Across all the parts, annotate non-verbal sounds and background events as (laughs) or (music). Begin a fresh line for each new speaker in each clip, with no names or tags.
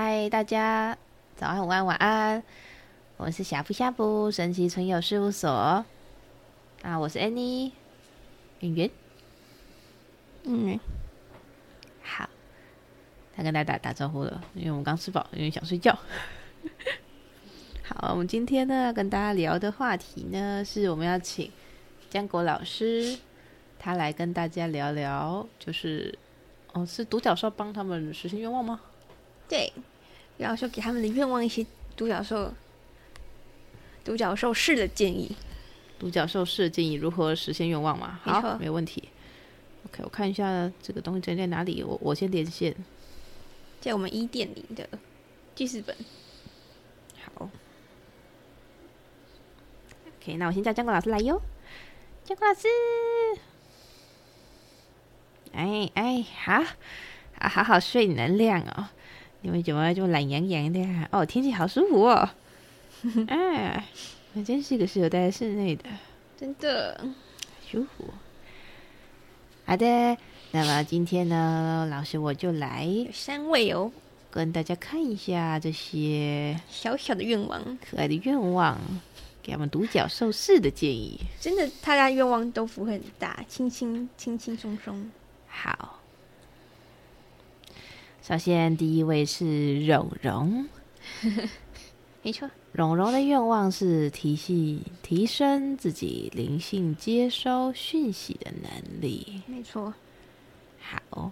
嗨，大家早安、午安、晚安。我是夏布夏布神奇存有事务所啊，我是 Annie 圆圆。嗯，好，他跟大家打打招呼了，因为我们刚吃饱，有点想睡觉。(laughs) 好，我们今天呢要跟大家聊的话题呢，是我们要请江国老师，他来跟大家聊聊，就是哦，是独角兽帮他们实现愿望吗？
对，然后说给他们的愿望一些独角兽、独角兽式的建议。
独角兽式的建议如何实现愿望嘛？好，没，没问题。OK，我看一下这个东西在在哪里。我我先连线，
在我们一点零的记事本。
好，OK，那我先叫江国老师来哟。江国老师，哎哎，好，好好好睡能量哦。你们怎么这么懒洋洋的呀？哦，天气好舒服哦！(laughs) 哎，我真是个适合待在室内的，
真的
舒服。好的，那么今天呢，老师我就来
有三位哦，
跟大家看一下这些
小小的愿望，
可爱的愿望，给他们独角兽式的建议。
真的，大家愿望都不会很大，轻轻轻轻松松。
好。首先，第一位是蓉蓉，(laughs)
没错，
蓉蓉的愿望是提系提升自己灵性接收讯息的能力。
没错，
好，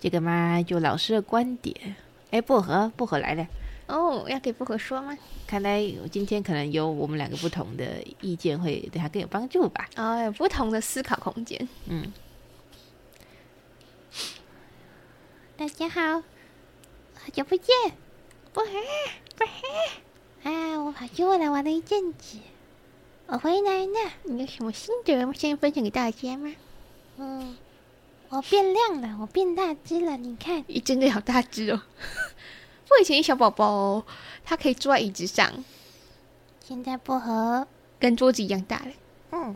这个嘛，就老师的观点。哎，薄荷，薄荷来了。
哦，要给薄荷说吗？
看来今天可能有我们两个不同的意见，会对他更有帮助吧？
哦，有不同的思考空间。嗯。大家好，好久不见，薄荷，薄荷，啊，我跑去未来玩了一阵子，我回来了，你有什么心得吗？先分享给大家吗？嗯，我变亮了，我变大只了，你看，你真的好大只哦！(laughs) 我以前一小宝宝哦，他可以坐在椅子上，现在薄荷跟桌子一样大了。嗯，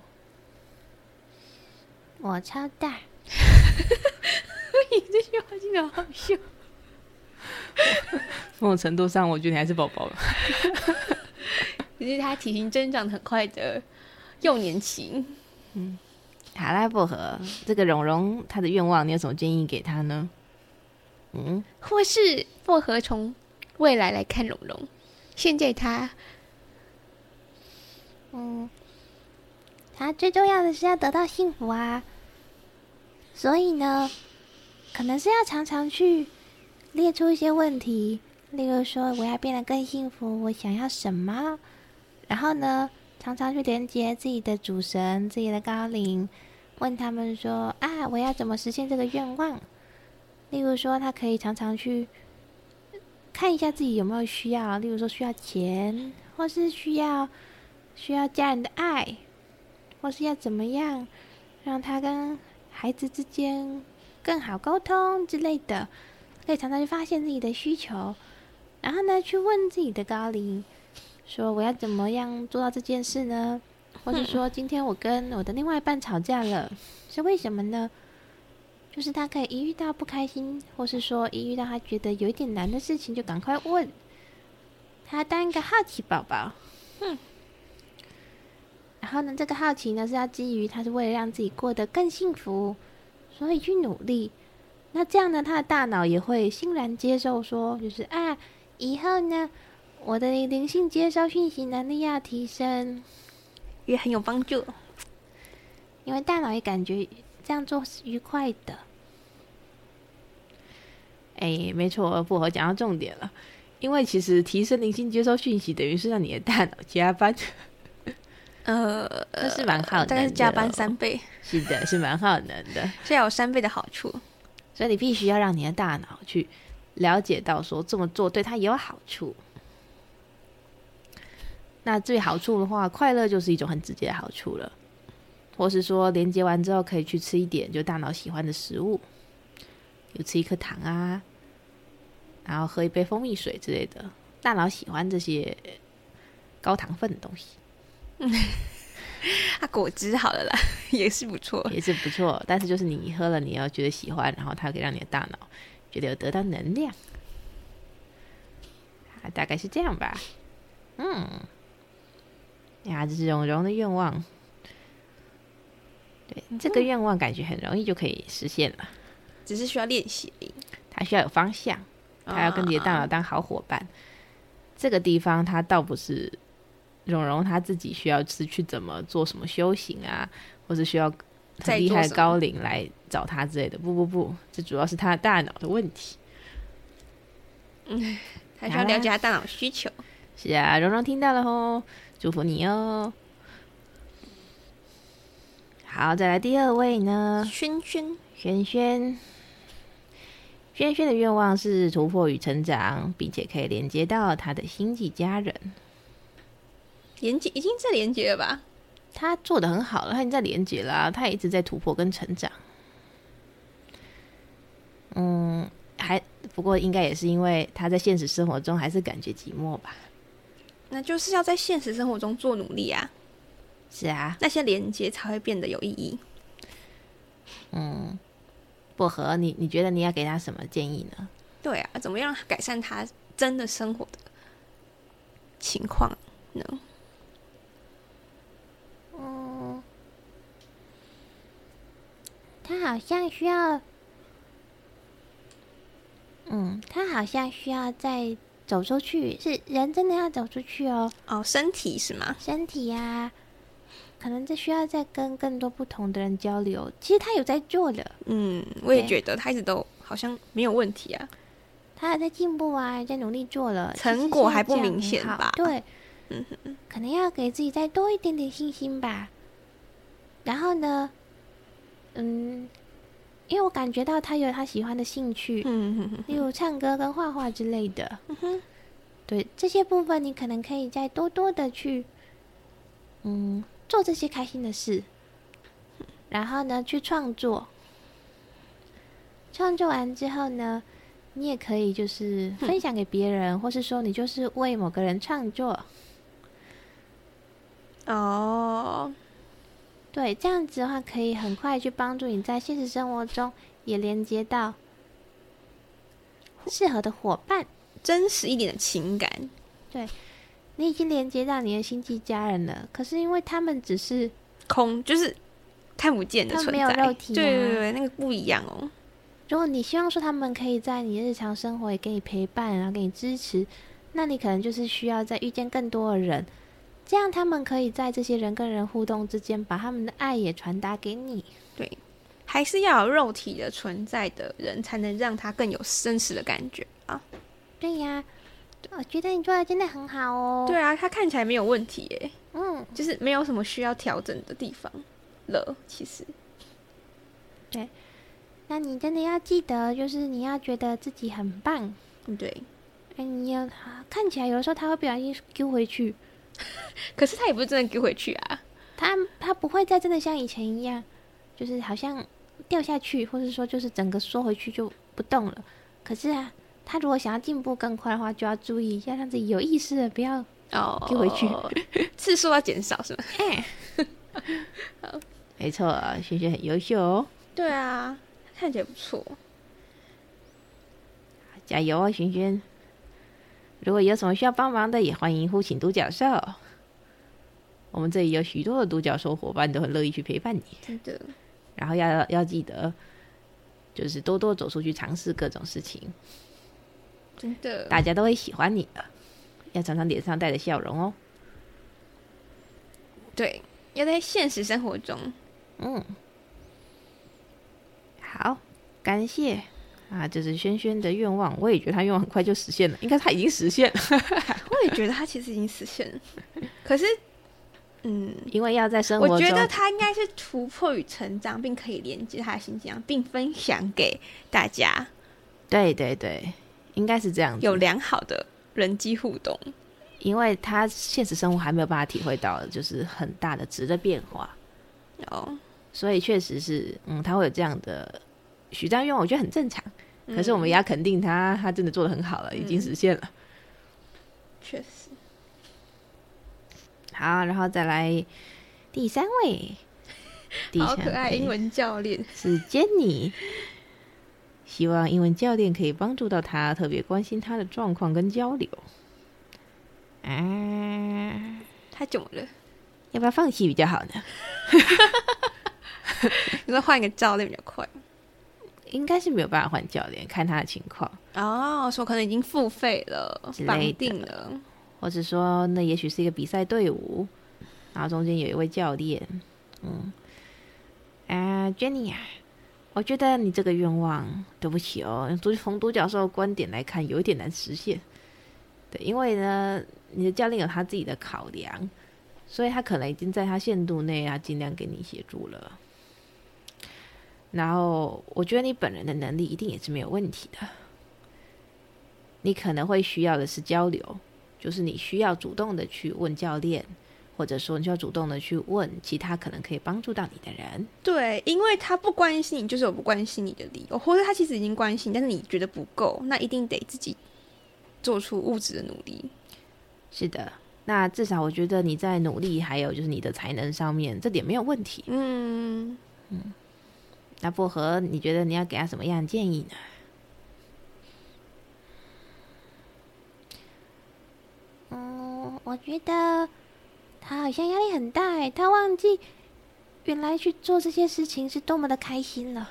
我超大。(laughs) 你 (laughs) 这句话真的好笑。(laughs)
某种程度上，我觉得你还是宝宝了。(laughs)
只是他体型增长很快的幼年期。
嗯，好啦，薄荷，这个蓉蓉她的愿望，你有什么建议给她呢？
嗯，或是薄荷从未来来看蓉蓉，现在他，嗯，他最重要的是要得到幸福啊。所以呢，可能是要常常去列出一些问题，例如说我要变得更幸福，我想要什么？然后呢，常常去连接自己的主神、自己的高灵，问他们说：啊，我要怎么实现这个愿望？例如说，他可以常常去看一下自己有没有需要，例如说需要钱，或是需要需要家人的爱，或是要怎么样让他跟孩子之间更好沟通之类的，可以常常去发现自己的需求，然后呢，去问自己的高龄，说我要怎么样做到这件事呢？或者说今天我跟我的另外一半吵架了，是为什么呢？就是他可以一遇到不开心，或是说一遇到他觉得有一点难的事情，就赶快问。他当一个好奇宝宝，嗯。然后呢，这个好奇呢是要基于他是为了让自己过得更幸福，所以去努力。那这样呢，他的大脑也会欣然接受说，就是啊，以后呢，我的灵性接收讯息能力要提升，也很有帮助。因为大脑也感觉这样做是愉快的。
哎，没错，薄荷讲到重点了。因为其实提升灵性接收讯息，等于是让你的大脑加班。
呃，
那是蛮耗能的，
大概是加班三倍。
是的，是蛮耗能的，(laughs)
这要有三倍的好处。
所以你必须要让你的大脑去了解到，说这么做对他也有好处。那最好处的话，快乐就是一种很直接的好处了。或是说，连接完之后可以去吃一点就大脑喜欢的食物，有吃一颗糖啊，然后喝一杯蜂蜜水之类的，大脑喜欢这些高糖分的东西。嗯，
啊，果汁好了啦，(laughs) 也是不错，
也是不错。但是就是你喝了，你要觉得喜欢，然后它可以让你的大脑觉得有得到能量。大概是这样吧。嗯，呀，这是蓉蓉的愿望。对，嗯、这个愿望感觉很容易就可以实现了，
只是需要练习。
它需要有方向，它要跟你的大脑当好伙伴。啊、这个地方，它倒不是蓉蓉他自己需要是去怎么做什么修行啊，或是需要很厉害的高龄来找他之类的。不不不，这主要是他的大脑的问题。
嗯，还需要了解他大脑需求。
是啊，蓉蓉听到了哦，祝福你哦。好，再来第二位呢，
轩轩，
轩轩，轩轩的愿望是突破与成长，并且可以连接到他的星际家人。
连接已经在连接了吧？
他做的很好了，他已经在连接了啊，他一直在突破跟成长。嗯，还不过应该也是因为他在现实生活中还是感觉寂寞吧？
那就是要在现实生活中做努力啊。
是啊，
那些连接才会变得有意义。
嗯，薄荷，你你觉得你要给他什么建议呢？
对啊，怎么样改善他真的生活的情况呢？
他好像需要，嗯，他好像需要再走出去，是人真的要走出去哦。
哦，身体是吗？
身体呀、啊。可能这需要再跟更多不同的人交流。其实他有在做的，
嗯，我也觉得他一直都好像没有问题啊。
他还在进步啊，也在努力做了，
成果还不明显吧？
对，嗯哼，可能要给自己再多一点点信心吧。然后呢，嗯，因为我感觉到他有他喜欢的兴趣，嗯哼哼，例如唱歌跟画画之类的，嗯哼，对，这些部分你可能可以再多多的去，嗯。做这些开心的事，然后呢，去创作。创作完之后呢，你也可以就是分享给别人，或是说你就是为某个人创作。
哦，
对，这样子的话可以很快去帮助你在现实生活中也连接到适合的伙伴，
真实一点的情感。
对。你已经连接到你的星际家人了，可是因为他们只是
空，就是看不见的存在，
没有肉体啊。
对对对，那个不一样哦。
如果你希望说他们可以在你日常生活也给你陪伴，然后给你支持，那你可能就是需要再遇见更多的人，这样他们可以在这些人跟人互动之间，把他们的爱也传达给你。
对，还是要有肉体的存在的人，才能让他更有真实的感觉啊。
对呀。我觉得你做的真的很好哦。
对啊，他看起来没有问题耶。
嗯，
就是没有什么需要调整的地方了。其实，
对，那你真的要记得，就是你要觉得自己很棒。
对，
哎，你要看起来有的时候他会不小心丢回去，(laughs)
可是他也不是真的丢回去啊。
他他不会再真的像以前一样，就是好像掉下去，或者说就是整个缩回去就不动了。可是啊。他如果想要进步更快的话，就要注意，一下让自己有意识的，不要哦丢回去，oh, (laughs)
次数要减少，是吗？(laughs)
哎，
好，
没错，轩轩很优秀哦。
对啊，看起来不错，
加油啊，轩轩！如果有什么需要帮忙的，也欢迎呼请独角兽。我们这里有许多的独角兽伙伴，都很乐意去陪伴你。
真的。
然后要要记得，就是多多走出去，尝试各种事情。
真的，
大家都会喜欢你的，要常常脸上带着笑容哦。
对，要在现实生活中，
嗯，好，感谢啊，就是轩轩的愿望，我也觉得他愿望很快就实现了，应该他已经实现了。(laughs)
我也觉得他其实已经实现了，可是，嗯，(laughs)
因为要在生活中，
我觉得他应该是突破与成长，并可以连接他的心情，并分享给大家。
对对对。应该是这样子，
有良好的人际互动，
因为他现实生活还没有办法体会到，就是很大的值的变化，
哦，
所以确实是，嗯，他会有这样的许这样愿望，我觉得很正常。可是我们也要肯定他，他真的做的很好了，已经实现了，
确实。
好，然后再来第三位，(laughs)
好可爱，英文教练
是 Jenny。希望英文教练可以帮助到他，特别关心他的状况跟交流。啊，
太久了，
要不要放弃比较好呢？(laughs)
你说换一个教练比较快？
应该是没有办法换教练，看他的情况。
哦，说可能已经付费了，绑定了，
或者说那也许是一个比赛队伍，然后中间有一位教练。嗯，啊，Jenny 啊，我觉得你这个愿望，对不起哦，从独角兽的观点来看，有一点难实现。对，因为呢，你的教练有他自己的考量，所以他可能已经在他限度内啊，尽量给你协助了。然后，我觉得你本人的能力一定也是没有问题的。你可能会需要的是交流，就是你需要主动的去问教练，或者说你需要主动的去问其他可能可以帮助到你的人。
对，因为他不关心你，就是有不关心你的理由，或者他其实已经关心，但是你觉得不够，那一定得自己做出物质的努力。
是的，那至少我觉得你在努力，还有就是你的才能上面，这点没有问题。
嗯嗯。
那薄荷，你觉得你要给他什么样的建议呢？
嗯，我觉得他好像压力很大哎，他忘记原来去做这些事情是多么的开心了。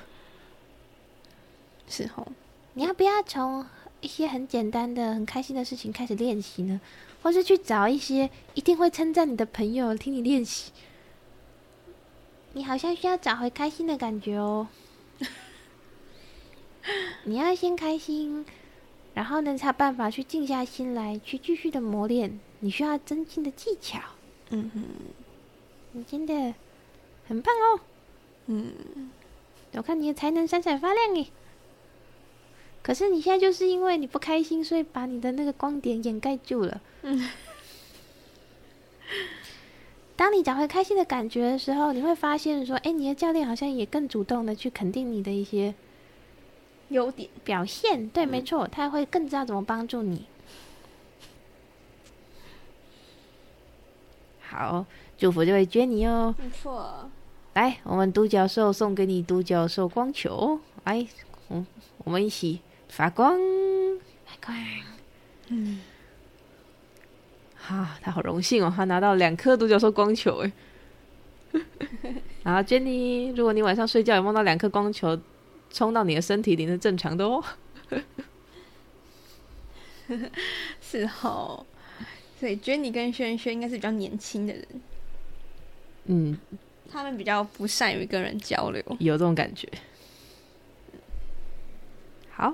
是哦，
你要不要从一些很简单的、很开心的事情开始练习呢？或是去找一些一定会称赞你的朋友听你练习？你好像需要找回开心的感觉哦。(laughs) 你要先开心，然后呢，才有办法去静下心来，去继续的磨练你需要增进的技巧。
嗯哼，
你真的很棒哦。
嗯，
我看你的才能闪闪发亮诶。可是你现在就是因为你不开心，所以把你的那个光点掩盖住了。嗯。(laughs) 当你找回开心的感觉的时候，你会发现说：“哎，你的教练好像也更主动的去肯定你的一些
优点
表现。”对，没错，他会更知道怎么帮助你。
好，祝福这位 Jenny 哦。
没错。
来，我们独角兽送给你独角兽光球。来，嗯，我们一起发光，发光。嗯。啊，他好荣幸哦，他拿到两颗独角兽光球哎。(laughs) 然后 Jenny，如果你晚上睡觉有梦到两颗光球冲到你的身体里，是正常的哦。(laughs)
是哦，所以 Jenny 跟轩轩应该是比较年轻的人。
嗯，
他们比较不善于跟人交流，
有这种感觉。好。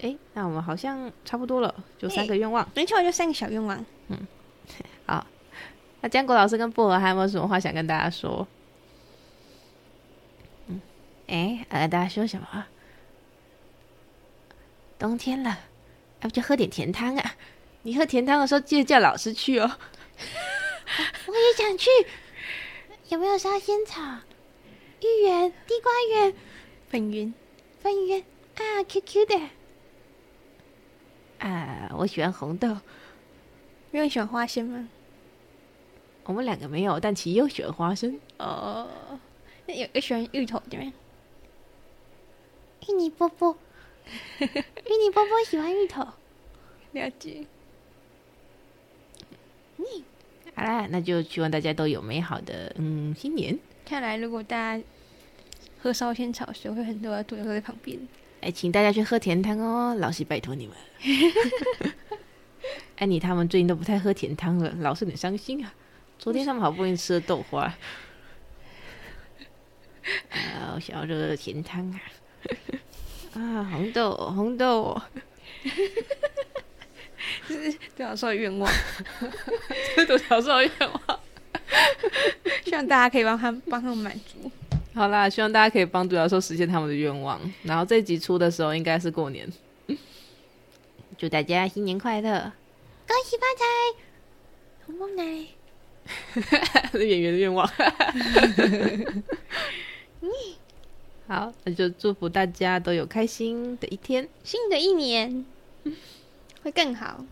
哎，那我们好像差不多了，就三个愿望。
没错，就三个小愿望。
嗯，(laughs) 好。那江国老师跟薄荷还有没有什么话想跟大家说？嗯，哎，呃，大家说什么？冬天了，要不就喝点甜汤啊？你喝甜汤的时候记得叫老师去哦。(laughs)
我也想去。有没有烧仙草、芋圆、地瓜圆、
粉圆、
粉圆啊？Q Q 的。
啊，我喜欢红豆。
因为你喜欢花生吗？
我们两个没有，但其实又喜欢花生。
哦，那有有喜欢芋头对吗？
芋泥波波，(laughs) 芋泥波波喜欢芋头。
了解。
嗯，好啦，那就希望大家都有美好的嗯新年。
看来，如果大家喝烧仙草时，会很多人坐在旁边。
哎，请大家去喝甜汤哦，老师拜托你们。(laughs) 安妮他们最近都不太喝甜汤了，老是很伤心啊。昨天他们好不容易吃了豆花，啊，我想要热热甜汤啊！啊，红豆，红豆，
这是独角兽的愿望，(laughs)
这是独角兽的愿望，(laughs)
希望大家可以帮他们帮他们满足。
好啦，希望大家可以帮独角兽实现他们的愿望。然后这集出的时候应该是过年，祝大家新年快乐，
恭喜发财，红包奶，
是演员的愿望。(laughs) 好，那就祝福大家都有开心的一天，
新的一年会更好。